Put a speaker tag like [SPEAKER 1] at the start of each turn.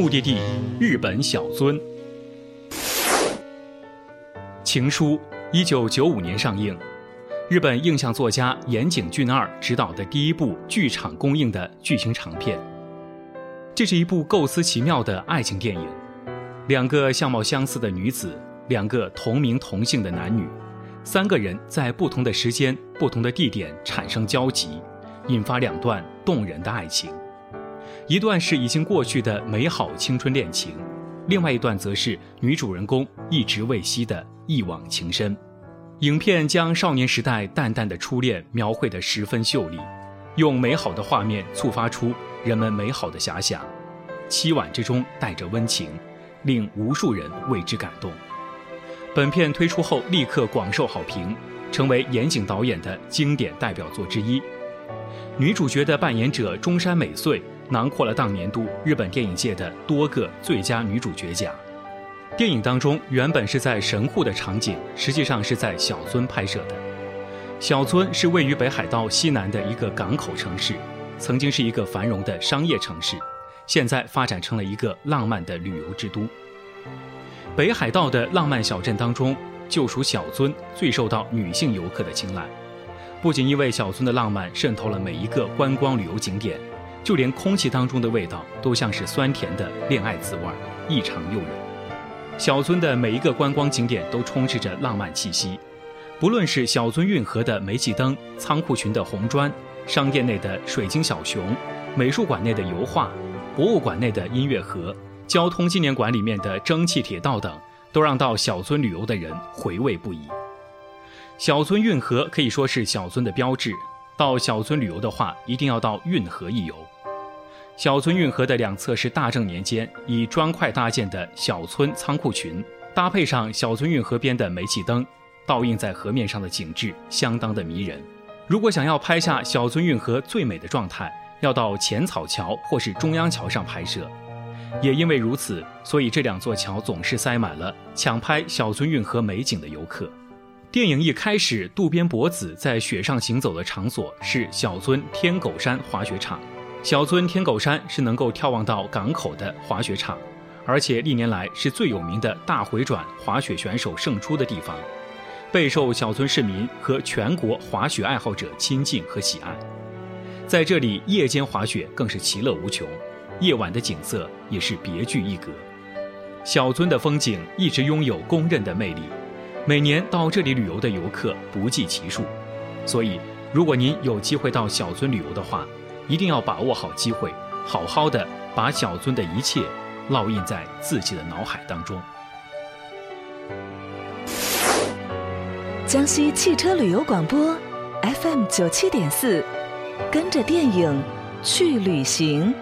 [SPEAKER 1] 目的地：日本小樽。《情书》一九九五年上映，日本映像作家岩井俊二执导的第一部剧场公映的剧情长片。这是一部构思奇妙的爱情电影，两个相貌相似的女子，两个同名同姓的男女，三个人在不同的时间、不同的地点产生交集，引发两段动人的爱情。一段是已经过去的美好青春恋情，另外一段则是女主人公一直未息的一往情深。影片将少年时代淡淡的初恋描绘得十分秀丽，用美好的画面触发出人们美好的遐想，凄婉之中带着温情，令无数人为之感动。本片推出后立刻广受好评，成为岩井导演的经典代表作之一。女主角的扮演者中山美穗。囊括了当年度日本电影界的多个最佳女主角奖。电影当中原本是在神户的场景，实际上是在小樽拍摄的。小樽是位于北海道西南的一个港口城市，曾经是一个繁荣的商业城市，现在发展成了一个浪漫的旅游之都。北海道的浪漫小镇当中，就属小樽最受到女性游客的青睐。不仅因为小樽的浪漫渗透了每一个观光旅游景点。就连空气当中的味道都像是酸甜的恋爱滋味，异常诱人。小樽的每一个观光景点都充斥着浪漫气息，不论是小樽运河的煤气灯、仓库群的红砖、商店内的水晶小熊、美术馆内的油画、博物馆内的音乐盒、交通纪念馆里面的蒸汽铁道等，都让到小樽旅游的人回味不已。小樽运河可以说是小樽的标志。到小樽旅游的话，一定要到运河一游。小樽运河的两侧是大正年间以砖块搭建的小村仓库群，搭配上小樽运河边的煤气灯，倒映在河面上的景致相当的迷人。如果想要拍下小樽运河最美的状态，要到浅草桥或是中央桥上拍摄。也因为如此，所以这两座桥总是塞满了抢拍小樽运河美景的游客。电影一开始，渡边博子在雪上行走的场所是小樽天狗山滑雪场。小樽天狗山是能够眺望到港口的滑雪场，而且历年来是最有名的大回转滑雪选手胜出的地方，备受小樽市民和全国滑雪爱好者亲近和喜爱。在这里，夜间滑雪更是其乐无穷，夜晚的景色也是别具一格。小樽的风景一直拥有公认的魅力。每年到这里旅游的游客不计其数，所以如果您有机会到小樽旅游的话，一定要把握好机会，好好的把小樽的一切烙印在自己的脑海当中。
[SPEAKER 2] 江西汽车旅游广播，FM 九七点四，跟着电影去旅行。